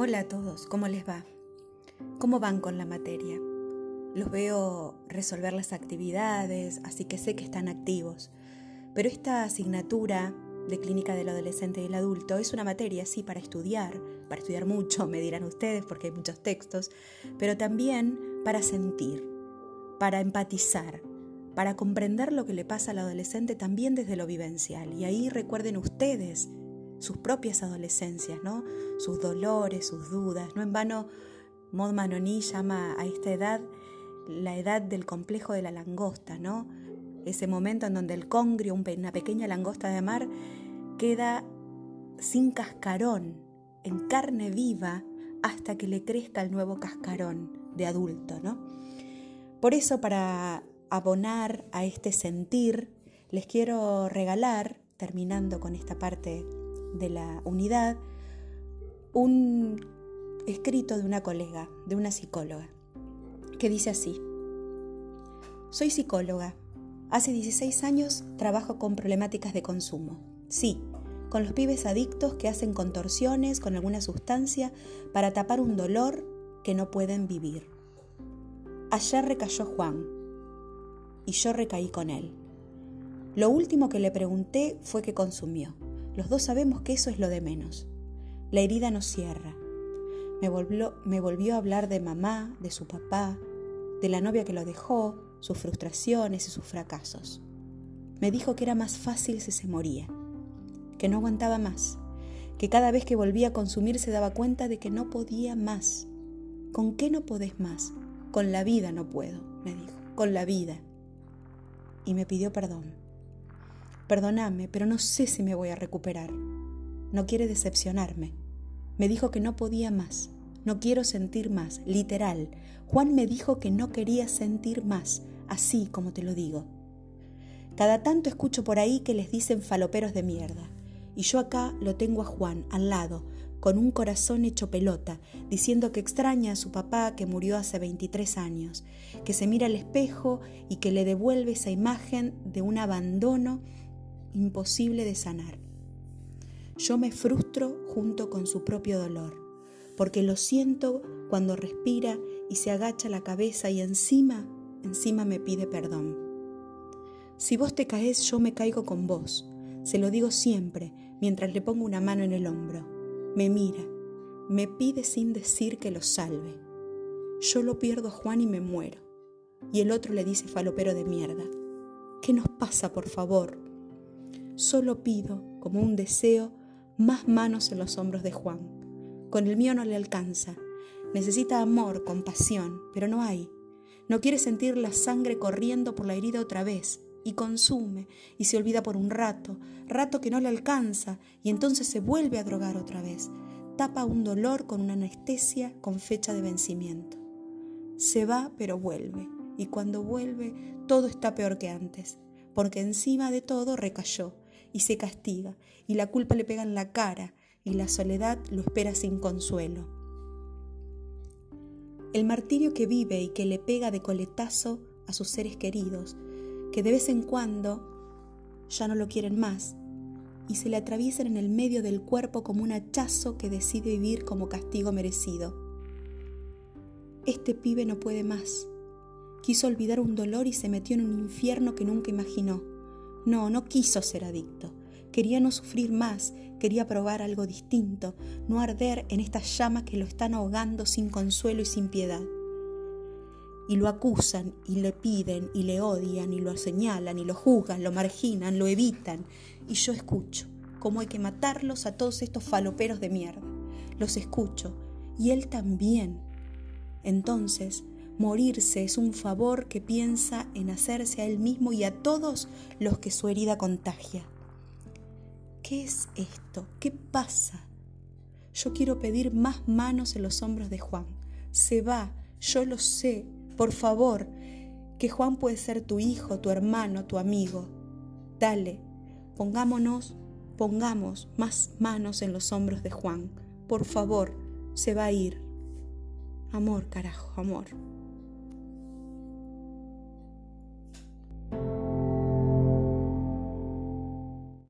Hola a todos, ¿cómo les va? ¿Cómo van con la materia? Los veo resolver las actividades, así que sé que están activos. Pero esta asignatura de clínica del adolescente y el adulto es una materia, sí, para estudiar, para estudiar mucho, me dirán ustedes, porque hay muchos textos, pero también para sentir, para empatizar, para comprender lo que le pasa al adolescente también desde lo vivencial. Y ahí recuerden ustedes sus propias adolescencias, ¿no? sus dolores, sus dudas. No en vano, Maud Manoni llama a esta edad la edad del complejo de la langosta, ¿no? ese momento en donde el congrio, una pequeña langosta de mar, queda sin cascarón, en carne viva, hasta que le crezca el nuevo cascarón de adulto. ¿no? Por eso, para abonar a este sentir, les quiero regalar, terminando con esta parte de la unidad un escrito de una colega, de una psicóloga, que dice así, soy psicóloga, hace 16 años trabajo con problemáticas de consumo, sí, con los pibes adictos que hacen contorsiones con alguna sustancia para tapar un dolor que no pueden vivir. Ayer recayó Juan y yo recaí con él. Lo último que le pregunté fue qué consumió. Los dos sabemos que eso es lo de menos. La herida no cierra. Me volvió, me volvió a hablar de mamá, de su papá, de la novia que lo dejó, sus frustraciones y sus fracasos. Me dijo que era más fácil si se moría, que no aguantaba más, que cada vez que volvía a consumir se daba cuenta de que no podía más. ¿Con qué no podés más? Con la vida no puedo, me dijo, con la vida. Y me pidió perdón. Perdóname, pero no sé si me voy a recuperar. No quiere decepcionarme. Me dijo que no podía más. No quiero sentir más, literal. Juan me dijo que no quería sentir más, así como te lo digo. Cada tanto escucho por ahí que les dicen faloperos de mierda. Y yo acá lo tengo a Juan, al lado, con un corazón hecho pelota, diciendo que extraña a su papá que murió hace 23 años, que se mira al espejo y que le devuelve esa imagen de un abandono imposible de sanar. Yo me frustro junto con su propio dolor, porque lo siento cuando respira y se agacha la cabeza y encima, encima me pide perdón. Si vos te caes, yo me caigo con vos. Se lo digo siempre mientras le pongo una mano en el hombro. Me mira, me pide sin decir que lo salve. Yo lo pierdo Juan y me muero. Y el otro le dice falopero de mierda. ¿Qué nos pasa, por favor? Solo pido, como un deseo, más manos en los hombros de Juan. Con el mío no le alcanza. Necesita amor, compasión, pero no hay. No quiere sentir la sangre corriendo por la herida otra vez, y consume, y se olvida por un rato, rato que no le alcanza, y entonces se vuelve a drogar otra vez. Tapa un dolor con una anestesia con fecha de vencimiento. Se va, pero vuelve, y cuando vuelve todo está peor que antes, porque encima de todo recayó, y se castiga, y la culpa le pega en la cara, y la soledad lo espera sin consuelo. El martirio que vive y que le pega de coletazo a sus seres queridos, que de vez en cuando ya no lo quieren más, y se le atraviesan en el medio del cuerpo como un hachazo que decide vivir como castigo merecido. Este pibe no puede más. Quiso olvidar un dolor y se metió en un infierno que nunca imaginó no, no quiso ser adicto. Quería no sufrir más, quería probar algo distinto, no arder en estas llamas que lo están ahogando sin consuelo y sin piedad. Y lo acusan y le piden y le odian y lo señalan y lo juzgan, lo marginan, lo evitan. Y yo escucho cómo hay que matarlos a todos estos faloperos de mierda. Los escucho y él también. Entonces Morirse es un favor que piensa en hacerse a él mismo y a todos los que su herida contagia. ¿Qué es esto? ¿Qué pasa? Yo quiero pedir más manos en los hombros de Juan. Se va, yo lo sé. Por favor, que Juan puede ser tu hijo, tu hermano, tu amigo. Dale, pongámonos, pongamos más manos en los hombros de Juan. Por favor, se va a ir. Amor, carajo, amor.